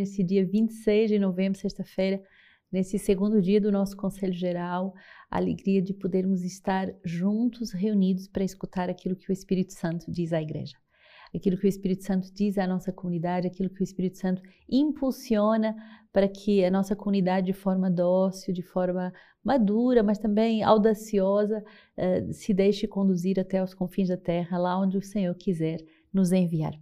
nesse dia 26 de novembro, sexta-feira, nesse segundo dia do nosso Conselho Geral, a alegria de podermos estar juntos, reunidos para escutar aquilo que o Espírito Santo diz à igreja. Aquilo que o Espírito Santo diz à nossa comunidade, aquilo que o Espírito Santo impulsiona para que a nossa comunidade, de forma dócil, de forma madura, mas também audaciosa, uh, se deixe conduzir até os confins da terra, lá onde o Senhor quiser nos enviar.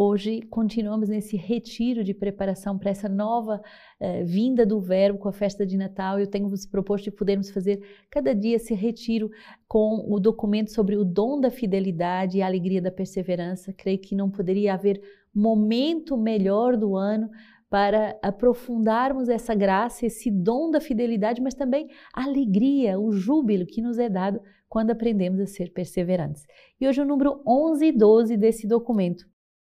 Hoje continuamos nesse retiro de preparação para essa nova eh, vinda do Verbo com a festa de Natal. Eu tenho vos proposto de podermos fazer cada dia esse retiro com o documento sobre o dom da fidelidade e a alegria da perseverança. Creio que não poderia haver momento melhor do ano para aprofundarmos essa graça, esse dom da fidelidade, mas também a alegria, o júbilo que nos é dado quando aprendemos a ser perseverantes. E hoje o número 11 e 12 desse documento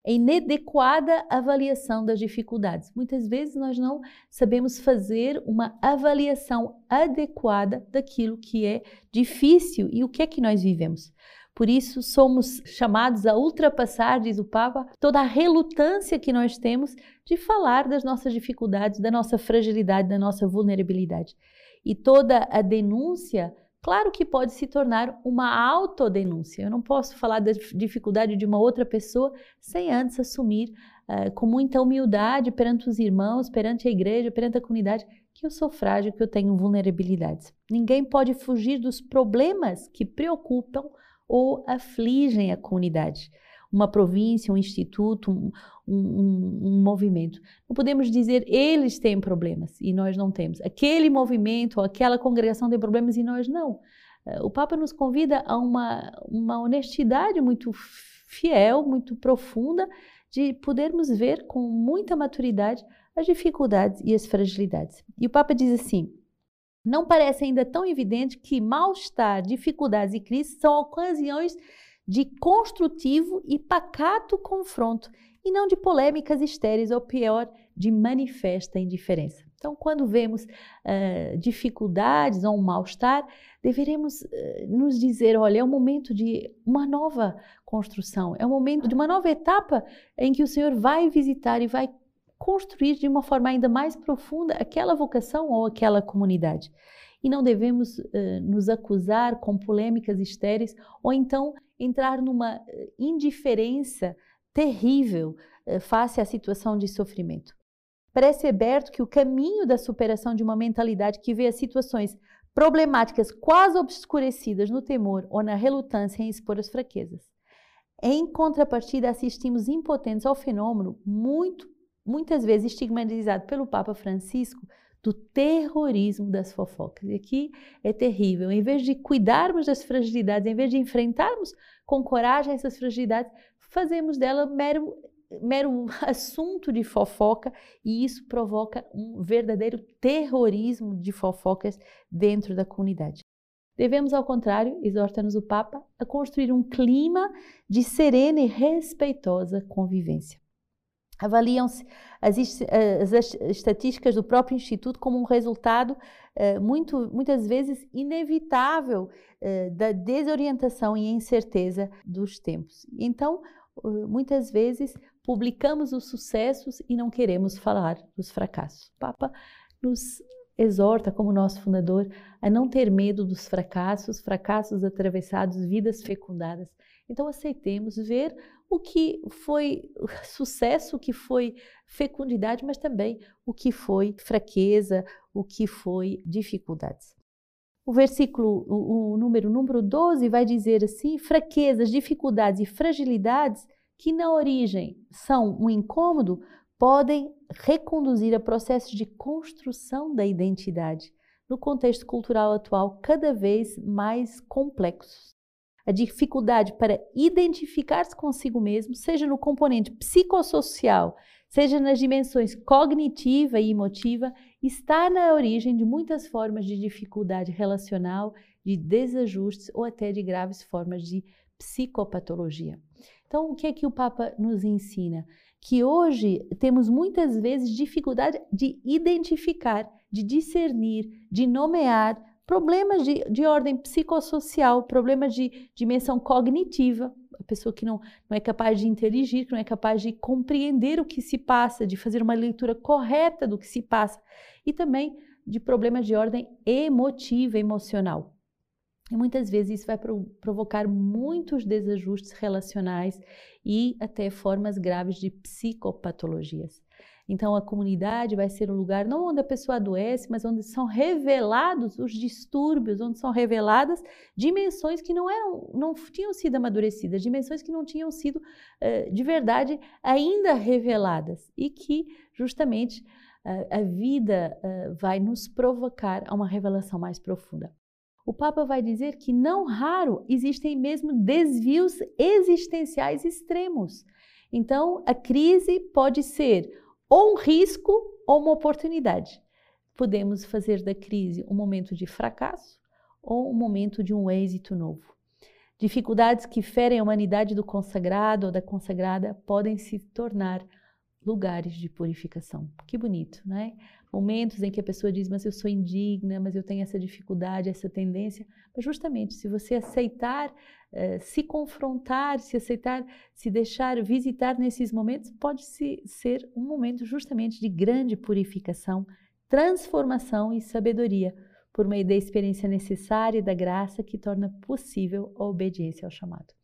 a inadequada avaliação das dificuldades. Muitas vezes nós não sabemos fazer uma avaliação adequada daquilo que é difícil e o que é que nós vivemos. Por isso, somos chamados a ultrapassar, diz o Papa, toda a relutância que nós temos de falar das nossas dificuldades, da nossa fragilidade, da nossa vulnerabilidade. E toda a denúncia Claro que pode se tornar uma autodenúncia. Eu não posso falar da dificuldade de uma outra pessoa sem antes assumir uh, com muita humildade perante os irmãos, perante a igreja, perante a comunidade, que eu sou frágil, que eu tenho vulnerabilidades. Ninguém pode fugir dos problemas que preocupam ou afligem a comunidade uma província, um instituto, um, um, um, movimento. Não podemos dizer eles têm problemas e nós não temos. Aquele movimento ou aquela congregação tem problemas e nós não. Eh, o Papa nos convida a uma, uma honestidade muito fiel, muito profunda, de podermos ver com muita maturidade as dificuldades e as fragilidades. E o Papa diz assim: não parece ainda tão evidente que mal-estar, dificuldades e crises são ocasiões de construtivo e pacato confronto e não de polêmicas estéreis ou pior, de manifesta indiferença. Então, quando vemos uh, dificuldades ou um mal-estar, deveremos uh, nos dizer: olha, é o momento de uma nova construção, é o momento de uma nova etapa em que o Senhor vai visitar e vai construir de uma forma ainda mais profunda aquela vocação ou aquela comunidade. E não devemos uh, nos acusar com polêmicas estéreis ou então entrar numa indiferença terrível eh, face à situação de sofrimento. Parece aberto que o caminho da superação de uma mentalidade que vê as situações problemáticas quase obscurecidas no temor ou na relutância em expor as fraquezas. Em contrapartida, assistimos impotentes ao fenômeno, muito, muitas vezes estigmatizado pelo Papa Francisco, do terrorismo das fofocas. E aqui é terrível. Em vez de cuidarmos das fragilidades, em vez de enfrentarmos com coragem essas fragilidades, fazemos dela mero, mero assunto de fofoca e isso provoca um verdadeiro terrorismo de fofocas dentro da comunidade. Devemos, ao contrário, exorta-nos o Papa, a construir um clima de serena e respeitosa convivência. Avaliam-se as, as, estatísticas do próprio Instituto como um resultado uh, muito, muitas vezes inevitável uh, da desorientação e incerteza dos tempos. Então, muitas vezes publicamos os sucessos e não queremos falar dos fracassos. O Papa nos exorta, como nosso fundador, a não ter medo dos fracassos, fracassos atravessados, vidas fecundadas. Então, aceitemos ver o que foi sucesso, o que foi fecundidade, mas também o que foi fraqueza, o que foi dificuldades. O versículo, o, o número, número 12 vai dizer assim: fraquezas, dificuldades e fragilidades que na origem são um incômodo, podem reconduzir a processos de construção da identidade no contexto cultural atual cada vez mais complexos. A dificuldade para identificar-se consigo mesmo, seja no componente psicossocial, seja nas dimensões cognitiva e emotiva, está na origem de muitas formas de dificuldade relacional, de desajustes ou até de graves formas de psicopatologia. Então, o que é que o Papa nos ensina? Que hoje temos muitas vezes dificuldade de identificar, de discernir, de nomear problemas de, de ordem psicossocial, problemas de dimensão cognitiva, pessoa que não, não é capaz de interagir, que não é capaz de compreender o que se passa, de fazer uma leitura correta do que se passa, e também de problemas de ordem emotiva, emocional. E muitas vezes isso vai provocar muitos desajustes relacionais e até formas graves de psicopatologias. Então, a comunidade vai ser um lugar não onde a pessoa adoece, mas onde são revelados os distúrbios, onde são reveladas dimensões que não eram, não tinham sido amadurecidas, dimensões que não tinham sido uh, de verdade ainda reveladas e que justamente a vida uh, vai nos provocar a uma revelação mais profunda. O Papa vai dizer que não raro existem mesmo desvios existenciais extremos. Então, a crise pode ser ou um risco ou uma oportunidade. Podemos fazer da crise um momento de fracasso ou um momento de um êxito novo. Dificuldades que ferem a humanidade do consagrado ou da consagrada podem se tornar lugares de purificação. Que bonito, né? Momentos em que a pessoa diz, mas eu sou indigna, mas eu tenho essa dificuldade, essa tendência. Mas justamente, se você aceitar uh, se confrontar, se aceitar, se deixar visitar nesses momentos, pode -se ser um momento justamente de grande purificação, transformação e sabedoria, por meio da experiência necessária e da graça que torna possível a obediência ao chamado.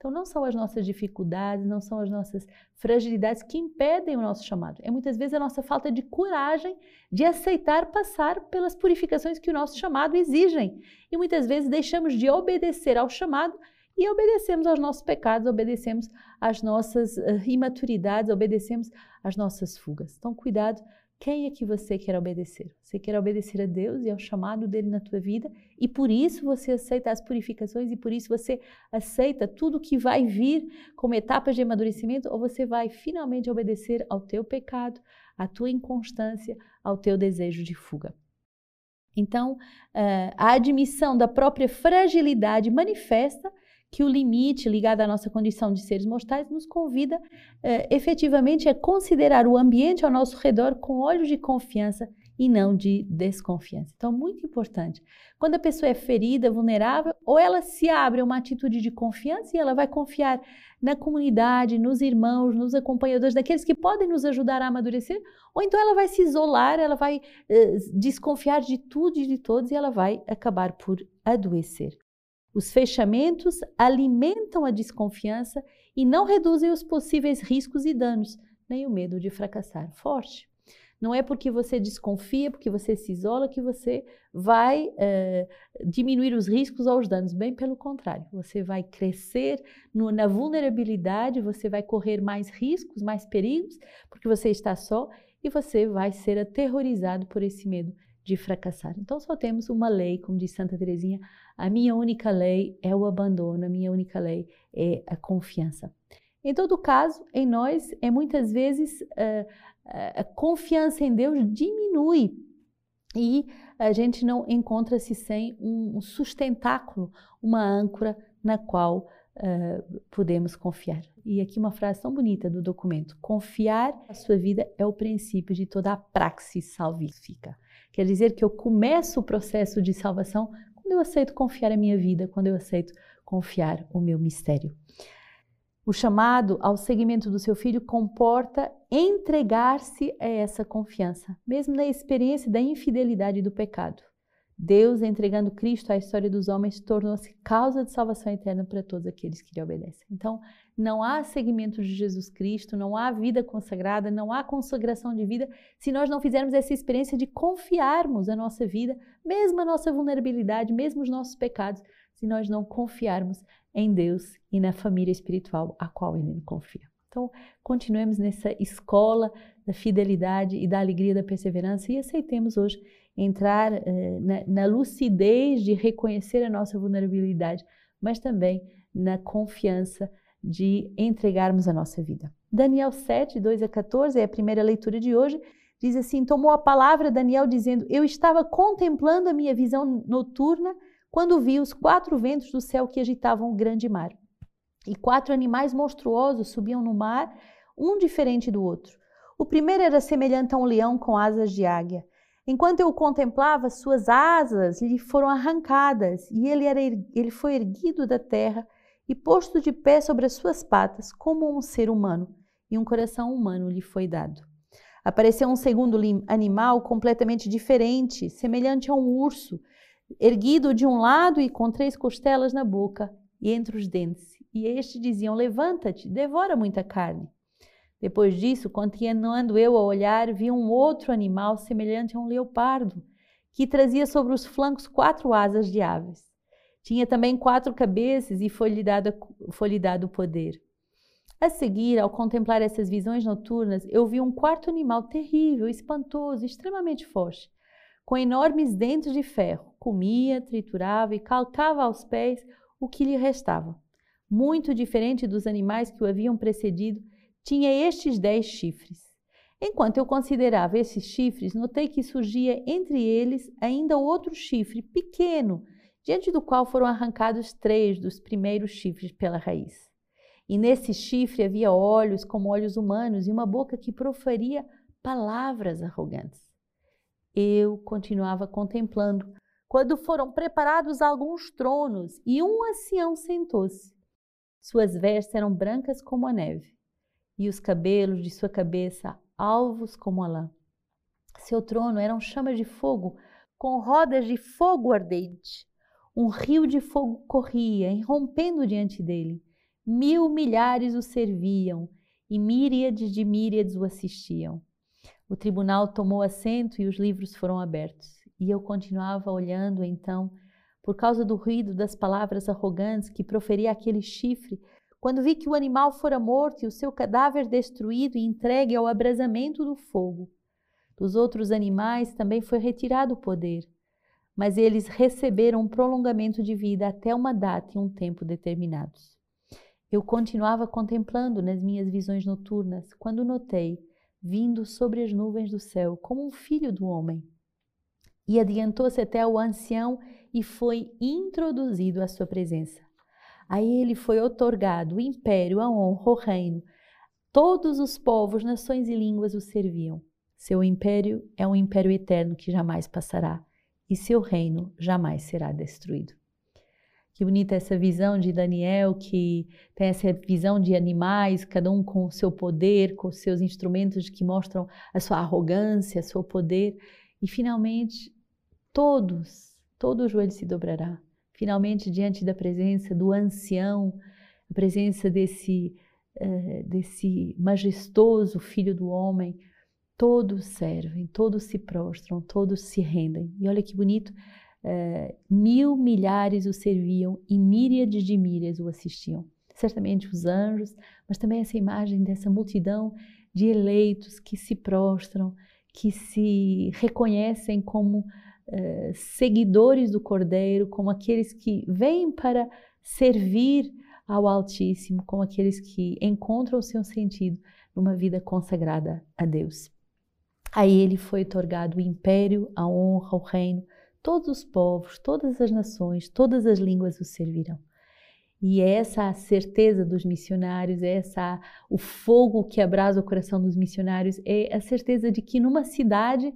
Então, não são as nossas dificuldades, não são as nossas fragilidades que impedem o nosso chamado. É muitas vezes a nossa falta de coragem de aceitar passar pelas purificações que o nosso chamado exigem. E muitas vezes deixamos de obedecer ao chamado e obedecemos aos nossos pecados, obedecemos às nossas uh, imaturidades, obedecemos às nossas fugas. Então, cuidado quem é que você quer obedecer? Você quer obedecer a Deus e ao chamado dele na tua vida e por isso você aceita as purificações e por isso você aceita tudo que vai vir como etapas de amadurecimento ou você vai finalmente obedecer ao teu pecado, à tua inconstância, ao teu desejo de fuga. Então, eh, a admissão da própria fragilidade manifesta que o limite ligado à nossa condição de seres mortais nos convida eh, efetivamente a considerar o ambiente ao nosso redor com olhos de confiança e não de desconfiança. Então, muito importante. Quando a pessoa é ferida, vulnerável, ou ela se abre a uma atitude de confiança e ela vai confiar na comunidade, nos irmãos, nos acompanhadores, daqueles que podem nos ajudar a amadurecer, ou então ela vai se isolar, ela vai eh, desconfiar de tudo e de todos e ela vai acabar por adoecer. Os fechamentos alimentam a desconfiança e não reduzem os possíveis riscos e danos, nem o medo de fracassar. Forte. Não é porque você desconfia, porque você se isola, que você vai é, diminuir os riscos ou os danos. Bem pelo contrário, você vai crescer no, na vulnerabilidade, você vai correr mais riscos, mais perigos, porque você está só e você vai ser aterrorizado por esse medo de fracassar. Então só temos uma lei, como diz Santa Teresinha, a minha única lei é o abandono, a minha única lei é a confiança. Em todo caso, em nós é muitas vezes uh, a confiança em Deus diminui e a gente não encontra-se sem um sustentáculo, uma âncora na qual uh, podemos confiar. E aqui uma frase tão bonita do documento: confiar a sua vida é o princípio de toda a praxis salvífica. Quer dizer que eu começo o processo de salvação quando eu aceito confiar a minha vida, quando eu aceito confiar o meu mistério. O chamado ao seguimento do seu filho comporta entregar-se a essa confiança, mesmo na experiência da infidelidade do pecado. Deus, entregando Cristo à história dos homens, tornou-se causa de salvação eterna para todos aqueles que lhe obedecem. Então, não há seguimento de Jesus Cristo, não há vida consagrada, não há consagração de vida se nós não fizermos essa experiência de confiarmos a nossa vida, mesmo a nossa vulnerabilidade, mesmo os nossos pecados, se nós não confiarmos em Deus e na família espiritual a qual Ele confia. Então, continuemos nessa escola da fidelidade e da alegria da perseverança e aceitemos hoje entrar eh, na, na lucidez de reconhecer a nossa vulnerabilidade, mas também na confiança de entregarmos a nossa vida. Daniel 7, 2 a 14 é a primeira leitura de hoje. Diz assim: Tomou a palavra Daniel, dizendo: Eu estava contemplando a minha visão noturna quando vi os quatro ventos do céu que agitavam o grande mar. E quatro animais monstruosos subiam no mar, um diferente do outro. O primeiro era semelhante a um leão com asas de águia. Enquanto eu contemplava, suas asas lhe foram arrancadas e ele, era, ele foi erguido da terra e posto de pé sobre as suas patas, como um ser humano, e um coração humano lhe foi dado. Apareceu um segundo animal completamente diferente, semelhante a um urso, erguido de um lado e com três costelas na boca e entre os dentes. E estes diziam: Levanta-te, devora muita carne. Depois disso, continuando eu a olhar, vi um outro animal semelhante a um leopardo, que trazia sobre os flancos quatro asas de aves. Tinha também quatro cabeças e foi-lhe dado, foi dado poder. A seguir, ao contemplar essas visões noturnas, eu vi um quarto animal terrível, espantoso, extremamente forte, com enormes dentes de ferro. Comia, triturava e calcava aos pés o que lhe restava. Muito diferente dos animais que o haviam precedido, tinha estes dez chifres. Enquanto eu considerava esses chifres, notei que surgia entre eles ainda outro chifre pequeno, diante do qual foram arrancados três dos primeiros chifres pela raiz. E nesse chifre havia olhos como olhos humanos e uma boca que proferia palavras arrogantes. Eu continuava contemplando quando foram preparados alguns tronos e um ancião sentou-se. Suas vestes eram brancas como a neve e os cabelos de sua cabeça alvos como a lã. Seu trono eram chamas de fogo, com rodas de fogo ardente. Um rio de fogo corria, irrompendo diante dele. Mil milhares o serviam e míriades de míriades o assistiam. O tribunal tomou assento e os livros foram abertos. E eu continuava olhando então, por causa do ruído das palavras arrogantes que proferia aquele chifre quando vi que o animal fora morto e o seu cadáver destruído e entregue ao abrasamento do fogo. Dos outros animais também foi retirado o poder, mas eles receberam um prolongamento de vida até uma data e um tempo determinados. Eu continuava contemplando nas minhas visões noturnas quando notei, vindo sobre as nuvens do céu, como um filho do homem. E adiantou-se até ao ancião e foi introduzido à sua presença. A ele foi otorgado o império, a honra, o reino. Todos os povos, nações e línguas o serviam. Seu império é um império eterno que jamais passará, e seu reino jamais será destruído. Que bonita essa visão de Daniel, que tem essa visão de animais, cada um com o seu poder, com os seus instrumentos que mostram a sua arrogância, o seu poder. E finalmente, todos, todo o joelho se dobrará finalmente diante da presença do ancião, a presença desse, uh, desse majestoso Filho do Homem, todos servem, todos se prostram, todos se rendem. E olha que bonito, uh, mil milhares o serviam e míriades de míriades o assistiam. Certamente os anjos, mas também essa imagem dessa multidão de eleitos que se prostram, que se reconhecem como eh, seguidores do Cordeiro, como aqueles que vêm para servir ao Altíssimo, como aqueles que encontram o seu sentido numa vida consagrada a Deus. A ele foi otorgado o império, a honra, o reino, todos os povos, todas as nações, todas as línguas o servirão. E é essa certeza dos missionários, é essa o fogo que abrasa o coração dos missionários, é a certeza de que numa cidade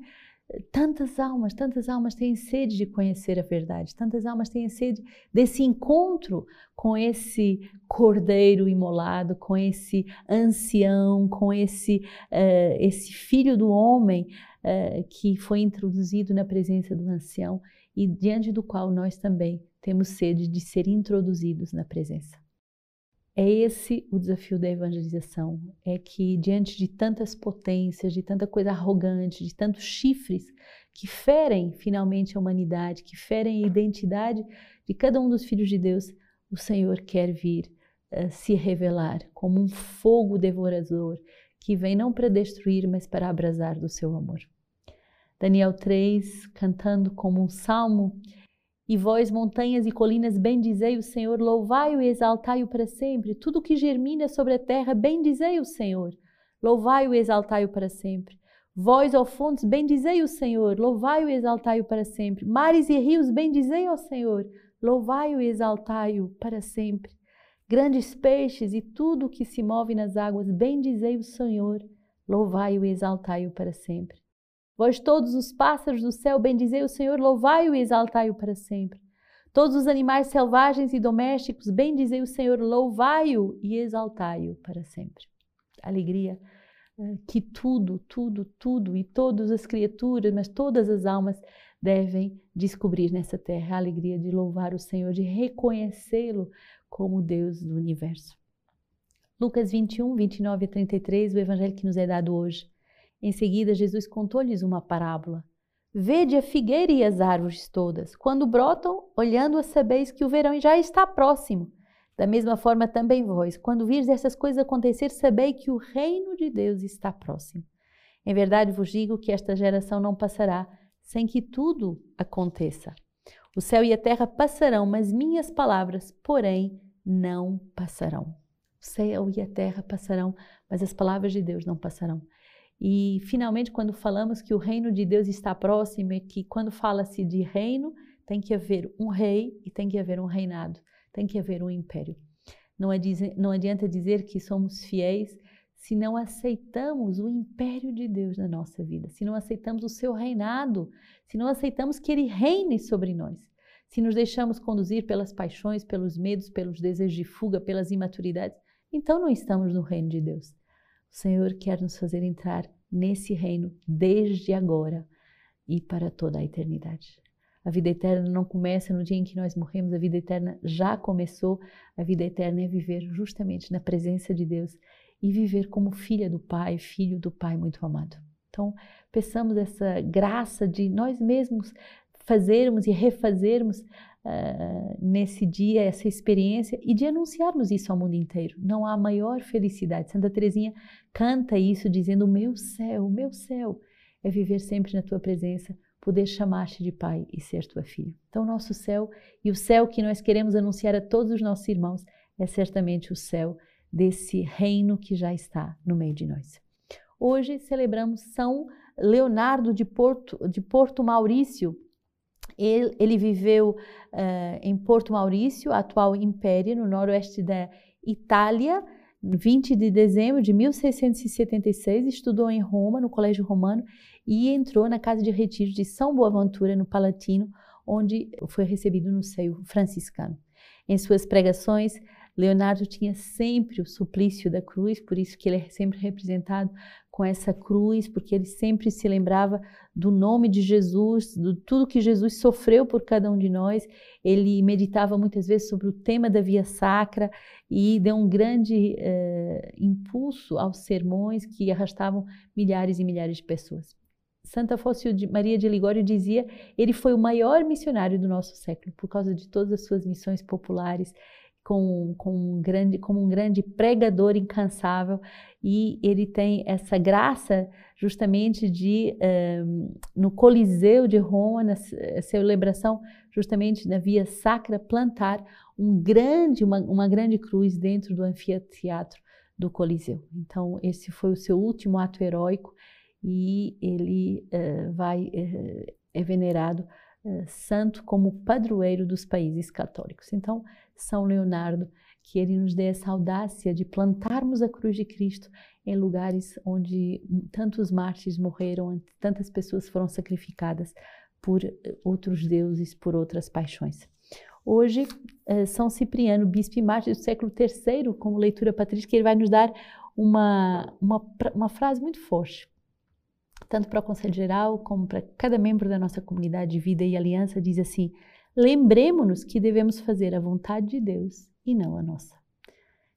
Tantas almas, tantas almas têm sede de conhecer a verdade, tantas almas têm sede desse encontro com esse cordeiro imolado, com esse ancião, com esse, uh, esse filho do homem uh, que foi introduzido na presença do ancião e diante do qual nós também temos sede de ser introduzidos na presença. É esse o desafio da evangelização, é que diante de tantas potências, de tanta coisa arrogante, de tantos chifres que ferem finalmente a humanidade, que ferem a identidade de cada um dos filhos de Deus, o Senhor quer vir uh, se revelar como um fogo devorador que vem não para destruir, mas para abrasar do seu amor. Daniel 3, cantando como um salmo, e vós, montanhas e colinas, bendizei o Senhor, louvai-o e exaltai-o para sempre. Tudo que germina sobre a terra, bendizei o Senhor, louvai-o e exaltai-o para sempre. Vós, ó fontes, bendizei o Senhor, louvai-o e exaltai-o para sempre. Mares e rios, bendizei ao Senhor, louvai-o e exaltai-o para sempre. Grandes peixes e tudo o que se move nas águas, bendizei o Senhor, louvai-o e exaltai-o para sempre. Vós todos os pássaros do céu, bendizei o Senhor, louvai-o e exaltai-o para sempre. Todos os animais selvagens e domésticos, bendizei o Senhor, louvai-o e exaltai-o para sempre. Alegria eh, que tudo, tudo, tudo e todas as criaturas, mas todas as almas devem descobrir nessa terra a alegria de louvar o Senhor, de reconhecê-lo como Deus do universo. Lucas 21, 29 a 33, o evangelho que nos é dado hoje. Em seguida, Jesus contou-lhes uma parábola Vede a figueira e as árvores todas. Quando brotam, olhando-as, sabeis que o verão já está próximo. Da mesma forma também vós, quando virdes essas coisas acontecer, sabei que o reino de Deus está próximo. Em verdade vos digo que esta geração não passará sem que tudo aconteça. O céu e a terra passarão, mas minhas palavras, porém, não passarão. O céu e a terra passarão, mas as palavras de Deus não passarão. E finalmente, quando falamos que o reino de Deus está próximo, é que quando fala-se de reino, tem que haver um rei e tem que haver um reinado, tem que haver um império. Não, é não adianta dizer que somos fiéis se não aceitamos o império de Deus na nossa vida, se não aceitamos o seu reinado, se não aceitamos que ele reine sobre nós, se nos deixamos conduzir pelas paixões, pelos medos, pelos desejos de fuga, pelas imaturidades, então não estamos no reino de Deus. O Senhor quer nos fazer entrar nesse reino desde agora e para toda a eternidade. A vida eterna não começa no dia em que nós morremos, a vida eterna já começou. A vida eterna é viver justamente na presença de Deus e viver como filha do Pai, filho do Pai muito amado. Então, peçamos essa graça de nós mesmos fazermos e refazermos uh, nesse dia essa experiência e de anunciarmos isso ao mundo inteiro. Não há maior felicidade. Santa Teresinha canta isso dizendo: "O meu céu, meu céu é viver sempre na tua presença, poder chamar-te de pai e ser tua filha". Então, nosso céu e o céu que nós queremos anunciar a todos os nossos irmãos é certamente o céu desse reino que já está no meio de nós. Hoje celebramos São Leonardo de Porto, de Porto Maurício, ele, ele viveu uh, em Porto Maurício, atual Império, no noroeste da Itália, 20 de dezembro de 1676, estudou em Roma, no Colégio Romano, e entrou na casa de retiro de São Boaventura, no Palatino, onde foi recebido no seio franciscano. Em suas pregações, Leonardo tinha sempre o suplício da cruz, por isso que ele é sempre representado com essa cruz, porque ele sempre se lembrava do nome de Jesus, de tudo que Jesus sofreu por cada um de nós. Ele meditava muitas vezes sobre o tema da via sacra e deu um grande eh, impulso aos sermões que arrastavam milhares e milhares de pessoas. Santa Fóssil de Maria de Ligório dizia, ele foi o maior missionário do nosso século por causa de todas as suas missões populares com, com um grande, como um grande pregador incansável e ele tem essa graça justamente de, um, no Coliseu de Roma, na celebração justamente na Via Sacra, plantar um grande, uma, uma grande cruz dentro do anfiteatro do Coliseu. Então, esse foi o seu último ato heróico e ele uh, vai, uh, é venerado uh, santo como padroeiro dos países católicos. Então, São Leonardo, que ele nos dê essa audácia de plantarmos a cruz de Cristo em lugares onde tantos mártires morreram, tantas pessoas foram sacrificadas por outros deuses, por outras paixões. Hoje, São Cipriano, bispo e mártir do século III, como leitura patrística, ele vai nos dar uma, uma, uma frase muito forte tanto para o Conselho Geral como para cada membro da nossa comunidade de vida e aliança, diz assim: lembremos-nos que devemos fazer a vontade de Deus e não a nossa.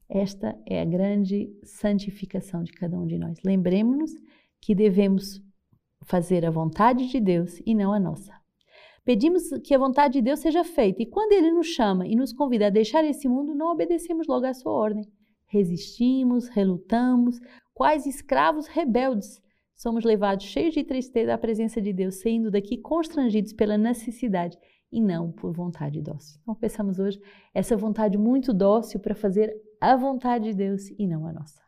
Esta é a grande santificação de cada um de nós. Lembremos-nos que devemos fazer a vontade de Deus e não a nossa. Pedimos que a vontade de Deus seja feita, e quando Ele nos chama e nos convida a deixar esse mundo, não obedecemos logo à sua ordem. Resistimos, relutamos, quais escravos rebeldes, somos levados cheios de tristeza à presença de Deus, saindo daqui constrangidos pela necessidade e não por vontade dócil. Então, pensamos hoje essa vontade muito dócil para fazer a vontade de Deus e não a nossa.